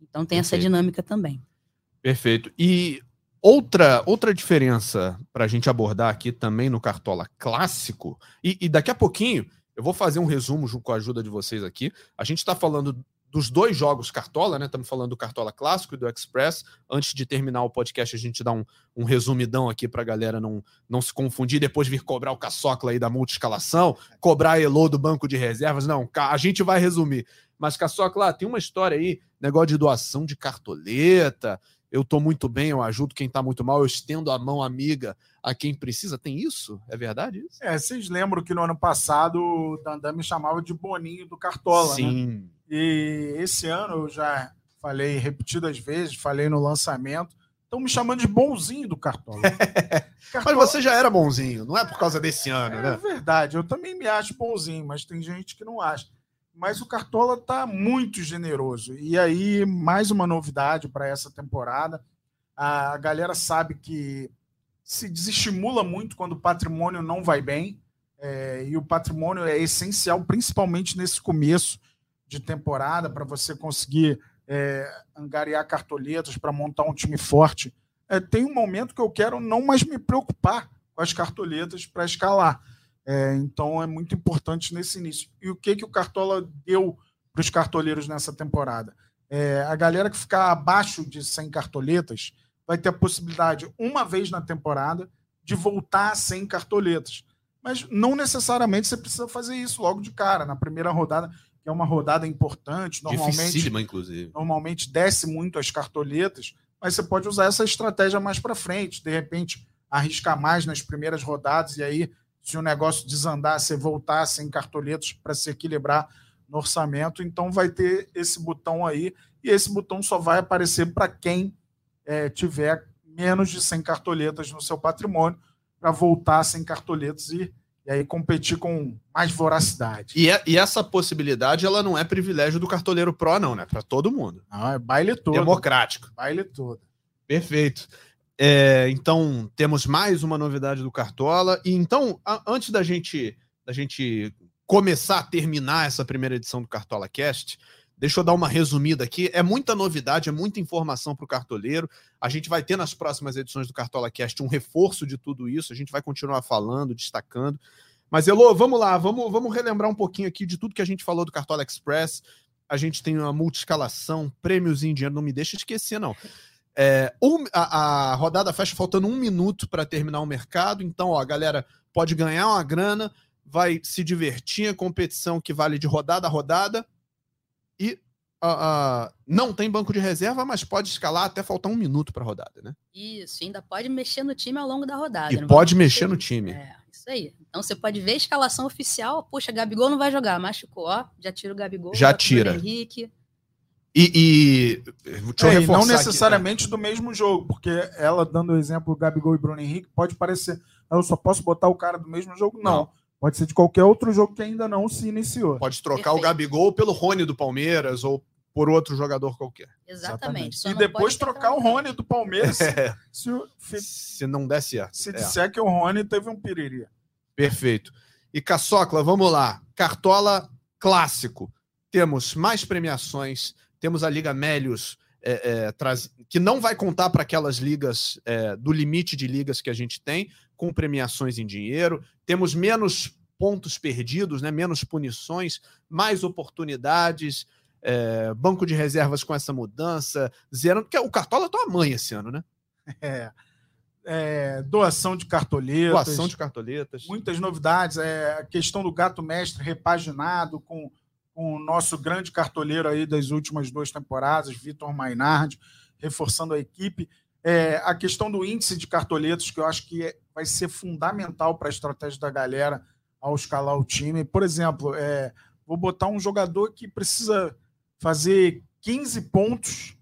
Então tem Perfeito. essa dinâmica também. Perfeito. E Outra, outra diferença para a gente abordar aqui também no Cartola clássico, e, e, daqui a pouquinho eu vou fazer um resumo com a ajuda de vocês aqui. A gente está falando dos dois jogos Cartola, né? Estamos falando do Cartola clássico e do Express. Antes de terminar o podcast, a gente dá um, um resumidão aqui para a galera não, não se confundir, depois vir cobrar o caçocla aí da multi-escalação, cobrar a Elo do banco de reservas. Não, a gente vai resumir. Mas, Caçocla, tem uma história aí, negócio de doação de cartoleta eu estou muito bem, eu ajudo quem está muito mal, eu estendo a mão amiga a quem precisa. Tem isso? É verdade isso? É, vocês lembram que no ano passado o Dandan me chamava de Boninho do Cartola, né? Sim. Né? E esse ano eu já falei repetidas vezes, falei no lançamento, estão me chamando de bonzinho do Cartola. Cartola... Mas você já era bonzinho, não é por causa desse ano, é, né? É verdade, eu também me acho bonzinho, mas tem gente que não acha mas o Cartola está muito generoso. E aí, mais uma novidade para essa temporada. A galera sabe que se desestimula muito quando o patrimônio não vai bem. É, e o patrimônio é essencial, principalmente nesse começo de temporada, para você conseguir é, angariar cartoletas, para montar um time forte. É, tem um momento que eu quero não mais me preocupar com as cartoletas para escalar. É, então é muito importante nesse início. E o que, que o Cartola deu para os cartoleiros nessa temporada? É, a galera que ficar abaixo de 100 cartoletas vai ter a possibilidade, uma vez na temporada, de voltar a 100 cartoletas. Mas não necessariamente você precisa fazer isso logo de cara, na primeira rodada, que é uma rodada importante. Normalmente, inclusive. Normalmente desce muito as cartoletas, mas você pode usar essa estratégia mais para frente, de repente arriscar mais nas primeiras rodadas e aí se o negócio desandar, você voltar sem cartoletos para se equilibrar no orçamento. Então vai ter esse botão aí, e esse botão só vai aparecer para quem é, tiver menos de 100 cartoletas no seu patrimônio, para voltar sem cartoletas e, e aí competir com mais voracidade. E, é, e, essa possibilidade ela não é privilégio do cartoleiro Pro, não, né? Para todo mundo. Não, é baile todo. Democrático. Baile todo. Perfeito. É, então, temos mais uma novidade do Cartola. E então, a, antes da gente, da gente começar a terminar essa primeira edição do Cartola Cast, deixa eu dar uma resumida aqui. É muita novidade, é muita informação para o cartoleiro. A gente vai ter nas próximas edições do Cartola Cast um reforço de tudo isso. A gente vai continuar falando, destacando. Mas, Elô, vamos lá, vamos, vamos relembrar um pouquinho aqui de tudo que a gente falou do Cartola Express. A gente tem uma multiscalação, prêmios em dinheiro, não me deixa esquecer, não. É, um, a, a, rodada fecha faltando um minuto para terminar o mercado, então, ó, a galera pode ganhar uma grana, vai se divertir, a competição que vale de rodada a rodada, e não tem banco de reserva, mas pode escalar até faltar um minuto para a rodada, né? Isso, ainda pode mexer no time ao longo da rodada. E pode mexer no time. É, isso aí. Então você pode ver a escalação oficial. Puxa, Gabigol não vai jogar, machucou, ó. Já tira o Gabigol. Já tira. Henrique. E, e é, não necessariamente aqui, né? do mesmo jogo, porque ela dando o exemplo Gabigol e Bruno Henrique, pode parecer, eu só posso botar o cara do mesmo jogo. Não. não. Pode ser de qualquer outro jogo que ainda não se iniciou. Pode trocar Perfeito. o Gabigol pelo Rony do Palmeiras ou por outro jogador qualquer. Exatamente. Exatamente. E depois trocar o Rony do Palmeiras é. se, se, se, não der certo. Se é. disser que o Rony teve um piriri. Perfeito. E Caçocla, vamos lá. Cartola clássico. Temos mais premiações, temos a Liga Melios, é, é, traz... que não vai contar para aquelas ligas é, do limite de ligas que a gente tem, com premiações em dinheiro. Temos menos pontos perdidos, né? menos punições, mais oportunidades. É, banco de reservas com essa mudança, zero. Porque o Cartola é tua mãe esse ano, né? É. É, doação de cartoletas. Doação de cartoletas. Muitas novidades. É, a questão do gato mestre repaginado com, com o nosso grande cartoleiro aí das últimas duas temporadas, Vitor Mainardi, reforçando a equipe. É, a questão do índice de cartoletas, que eu acho que é, vai ser fundamental para a estratégia da galera ao escalar o time. Por exemplo, é, vou botar um jogador que precisa fazer 15 pontos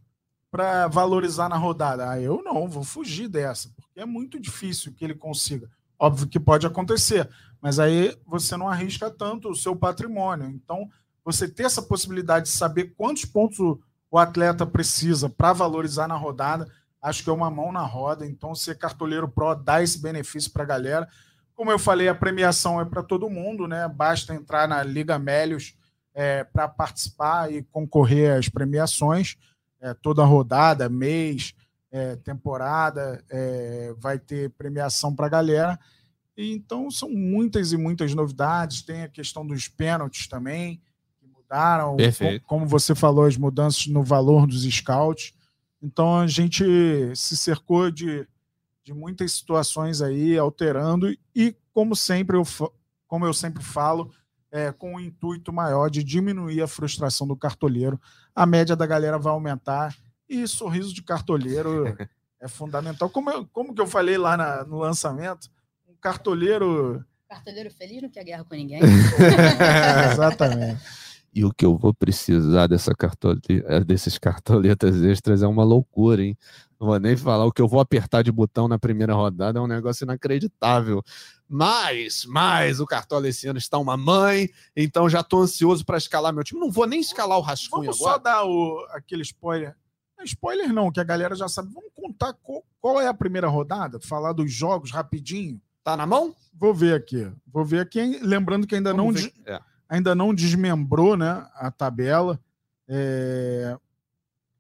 para valorizar na rodada. Ah, eu não, vou fugir dessa, porque é muito difícil que ele consiga. Óbvio que pode acontecer, mas aí você não arrisca tanto o seu patrimônio. Então, você ter essa possibilidade de saber quantos pontos o, o atleta precisa para valorizar na rodada, acho que é uma mão na roda. Então, ser cartoleiro pro dá esse benefício para a galera. Como eu falei, a premiação é para todo mundo, né? Basta entrar na Liga Melios é, para participar e concorrer às premiações é, toda rodada, mês, é, temporada, é, vai ter premiação para a galera. E, então são muitas e muitas novidades. Tem a questão dos pênaltis também, mudaram. Perfeito. Como você falou, as mudanças no valor dos scouts. Então a gente se cercou de, de muitas situações aí, alterando, e como sempre eu, como eu sempre falo, é, com o intuito maior de diminuir a frustração do cartoleiro. A média da galera vai aumentar e sorriso de cartoleiro é fundamental. Como, eu, como que eu falei lá na, no lançamento, um cartoleiro. Cartoleiro feliz não quer guerra com ninguém. exatamente. E o que eu vou precisar dessa cartole... Eh, desses cartoletas extras é uma loucura, hein? Não vou nem falar. O que eu vou apertar de botão na primeira rodada é um negócio inacreditável. Mas, mas o Cartola esse ano está uma mãe, então já estou ansioso para escalar meu time. Não vou nem escalar o rascunho Vamos agora. só dar o, aquele spoiler. Spoiler não, que a galera já sabe. Vamos contar qual, qual é a primeira rodada? Falar dos jogos rapidinho. Tá na mão? Vou ver aqui. Vou ver aqui. Lembrando que ainda Vamos não. É ainda não desmembrou né, a tabela. É...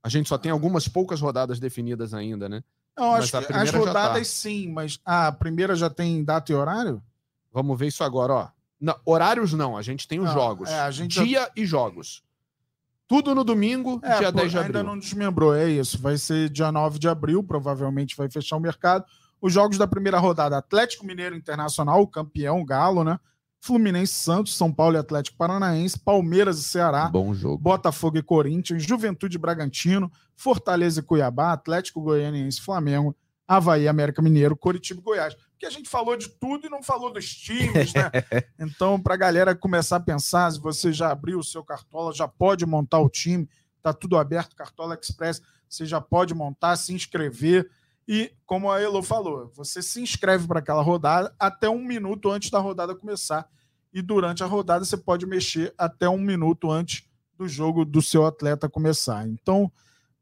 A gente só tem algumas poucas rodadas definidas ainda, né? Não, acho que as tá. rodadas tá. sim, mas a primeira já tem data e horário? Vamos ver isso agora, ó. Não, horários não, a gente tem os não, jogos. É, Dia já... e jogos. Tudo no domingo, é, dia pô, 10 de abril. Ainda não desmembrou, é isso. Vai ser dia 9 de abril, provavelmente vai fechar o mercado. Os jogos da primeira rodada: Atlético Mineiro Internacional, campeão, Galo, né? Fluminense Santos, São Paulo e Atlético Paranaense, Palmeiras e Ceará, Bom jogo. Botafogo e Corinthians, Juventude e Bragantino, Fortaleza e Cuiabá, Atlético Goianiense e Flamengo, Havaí, América Mineiro, Coritiba e Goiás. Porque a gente falou de tudo e não falou dos times, né? então, para a galera começar a pensar, se você já abriu o seu Cartola, já pode montar o time, tá tudo aberto, Cartola Express, você já pode montar, se inscrever. E, como a Elo falou, você se inscreve para aquela rodada até um minuto antes da rodada começar e durante a rodada você pode mexer até um minuto antes do jogo do seu atleta começar. Então,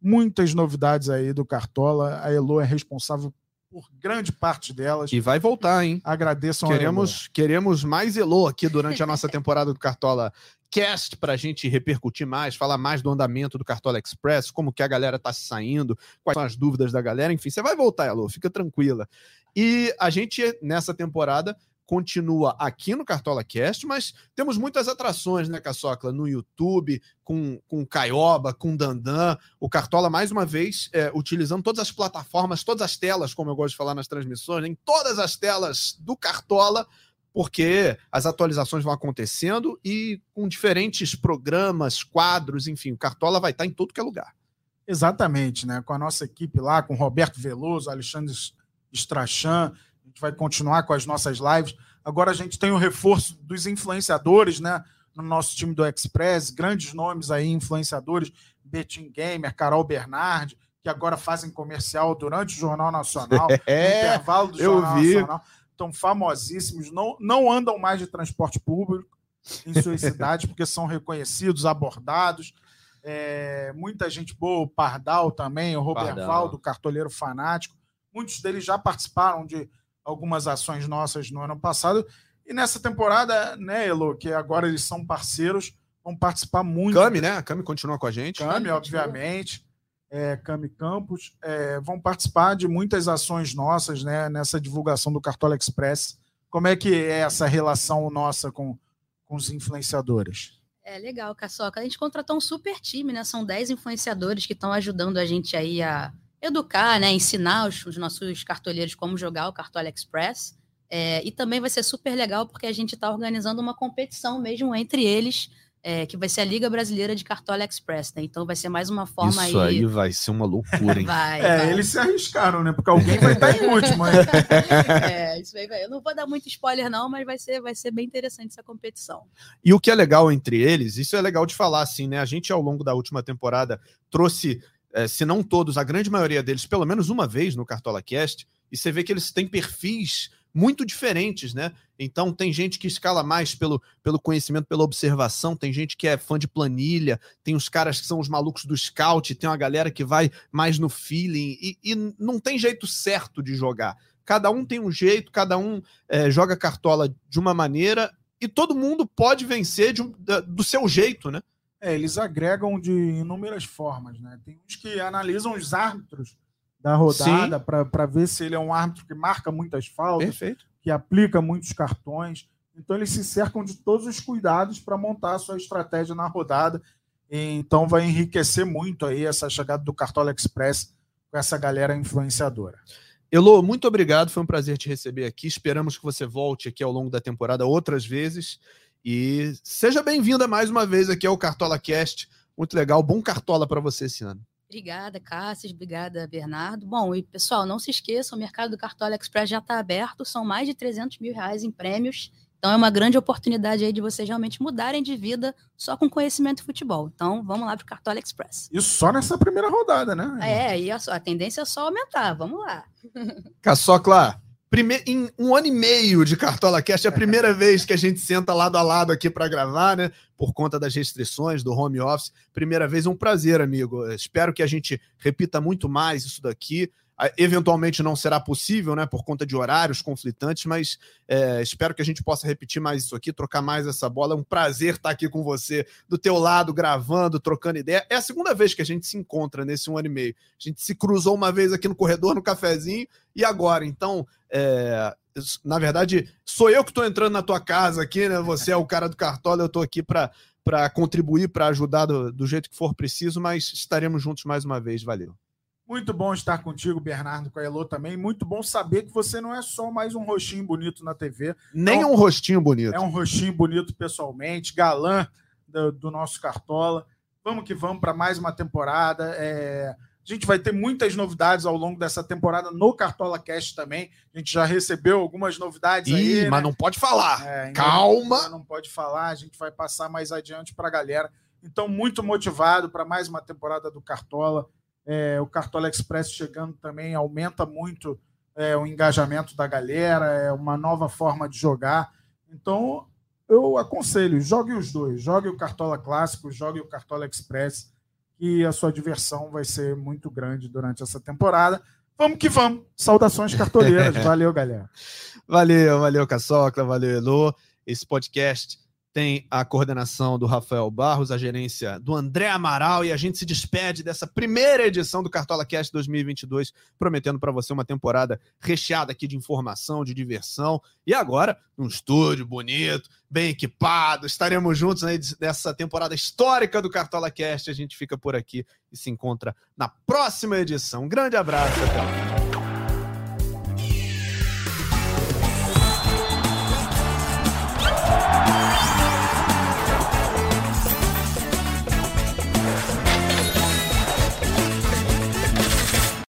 muitas novidades aí do Cartola. A Elo é responsável por grande parte delas. E vai voltar, hein? Agradeçam queremos, queremos mais Elo aqui durante a nossa temporada do Cartola Cast para a gente repercutir mais, falar mais do andamento do Cartola Express, como que a galera tá saindo, quais são as dúvidas da galera, enfim, você vai voltar, Elo, fica tranquila. E a gente, nessa temporada, continua aqui no Cartola Cast, mas temos muitas atrações, né, Caçocla? No YouTube, com, com Caioba, com Dandan. O Cartola, mais uma vez, é, utilizando todas as plataformas, todas as telas, como eu gosto de falar nas transmissões, em todas as telas do Cartola, porque as atualizações vão acontecendo e com diferentes programas, quadros, enfim, o Cartola vai estar em todo que é lugar. Exatamente, né? Com a nossa equipe lá, com Roberto Veloso, Alexandre Strachan, gente vai continuar com as nossas lives. Agora a gente tem o reforço dos influenciadores, né? No nosso time do Express, grandes nomes aí, influenciadores, Betim Gamer, Carol Bernardi, que agora fazem comercial durante o Jornal Nacional, é, no intervalo do Jornal vi. Nacional. Estão famosíssimos, não, não andam mais de transporte público em suas cidades, porque são reconhecidos, abordados. É, muita gente boa, o Pardal também, o Robervaldo, cartoleiro fanático. Muitos deles já participaram de algumas ações nossas no ano passado. E nessa temporada, né, Elo, que agora eles são parceiros, vão participar muito. Cami, né? A Cami continua com a gente. Cami, obviamente. É, Cami Campos, é, vão participar de muitas ações nossas né, nessa divulgação do Cartola Express. Como é que é essa relação nossa com, com os influenciadores? É legal, Caçoca. A gente contratou um super time, né? São 10 influenciadores que estão ajudando a gente aí a educar, né? Ensinar os, os nossos cartoleiros como jogar o Cartola Express. É, e também vai ser super legal porque a gente está organizando uma competição mesmo entre eles, é, que vai ser a Liga Brasileira de Cartola Express, né? Então vai ser mais uma forma Isso aí vai ser uma loucura, hein? vai, É, vai. eles se arriscaram, né? Porque alguém vai estar em último. né? É, isso aí vai. Eu não vou dar muito spoiler, não, mas vai ser, vai ser bem interessante essa competição. E o que é legal entre eles, isso é legal de falar, assim, né? A gente, ao longo da última temporada, trouxe, eh, se não todos, a grande maioria deles, pelo menos uma vez no Cartola Cast, e você vê que eles têm perfis muito diferentes, né? Então tem gente que escala mais pelo, pelo conhecimento, pela observação, tem gente que é fã de planilha, tem os caras que são os malucos do scout, tem uma galera que vai mais no feeling, e, e não tem jeito certo de jogar. Cada um tem um jeito, cada um eh, joga cartola de uma maneira, e todo mundo pode vencer de do seu jeito, né? É, eles agregam de inúmeras formas, né? Tem uns que analisam os árbitros da rodada para ver se ele é um árbitro que marca muitas faltas, Perfeito. que aplica muitos cartões. Então eles se cercam de todos os cuidados para montar a sua estratégia na rodada. E, então vai enriquecer muito aí essa chegada do Cartola Express com essa galera influenciadora. Elô, muito obrigado, foi um prazer te receber aqui. Esperamos que você volte aqui ao longo da temporada outras vezes. E seja bem-vinda mais uma vez aqui ao Cartola Cast. Muito legal, bom cartola para você esse ano. Obrigada, Cássio. Obrigada, Bernardo. Bom, e pessoal, não se esqueçam, o mercado do Cartola Express já está aberto, são mais de 300 mil reais em prêmios. Então é uma grande oportunidade aí de vocês realmente mudarem de vida só com conhecimento de futebol. Então vamos lá para o Cartola Express. Isso só nessa primeira rodada, né? É, e a, a tendência é só aumentar. Vamos lá. Caçocla, prime... em um ano e meio de Cartola Cast, é a primeira vez que a gente senta lado a lado aqui para gravar, né? Por conta das restrições do home office. Primeira vez, é um prazer, amigo. Espero que a gente repita muito mais isso daqui. Ah, Eventualmente não será possível, né? Por conta de horários conflitantes, mas é, espero que a gente possa repetir mais isso aqui, trocar mais essa bola. É um prazer estar aqui com você, do teu lado, gravando, trocando ideia. É a segunda vez que a gente se encontra nesse um ano e meio. A gente se cruzou uma vez aqui no corredor, no cafezinho, e agora. Então, é, na verdade, sou eu que estou entrando na tua casa aqui, né? Você é o cara do Cartola, eu estou aqui para para contribuir, para ajudar do, do jeito que for preciso, mas estaremos juntos mais uma vez. Valeu. Muito bom estar contigo, Bernardo, com a Elô também. Muito bom saber que você não é só mais um rostinho bonito na TV, Nem Não. um rostinho bonito. é um rostinho bonito pessoalmente, galã do, do nosso Cartola. Vamos que vamos para mais uma temporada. É, a gente vai ter muitas novidades ao longo dessa temporada no Cartola Cast também. A gente já recebeu algumas novidades Ih, aí. mas né? não pode falar. É, Calma. Não pode falar, a gente vai passar mais adiante para a galera. Então, muito motivado para mais uma temporada do Cartola. É, o Cartola Express chegando também aumenta muito é, o engajamento da galera, é uma nova forma de jogar. Então, eu aconselho, jogue os dois. Jogue o Cartola Clássico, jogue o Cartola Express, que a sua diversão vai ser muito grande durante essa temporada. vamos que vamos. Saudações cartoleiras. Valeu, galera. Valeu, valeu, Caçocla, valeu, Elô. Esse podcast tem a coordenação do Rafael Barros, a gerência do André Amaral e a gente se despede dessa primeira edição do Cartola Cast 2022, prometendo para você uma temporada recheada aqui de informação, de diversão e agora num estúdio bonito, bem equipado. Estaremos juntos nessa temporada histórica do Cartola Cast. A gente fica por aqui e se encontra na próxima edição. Um grande abraço, até lá.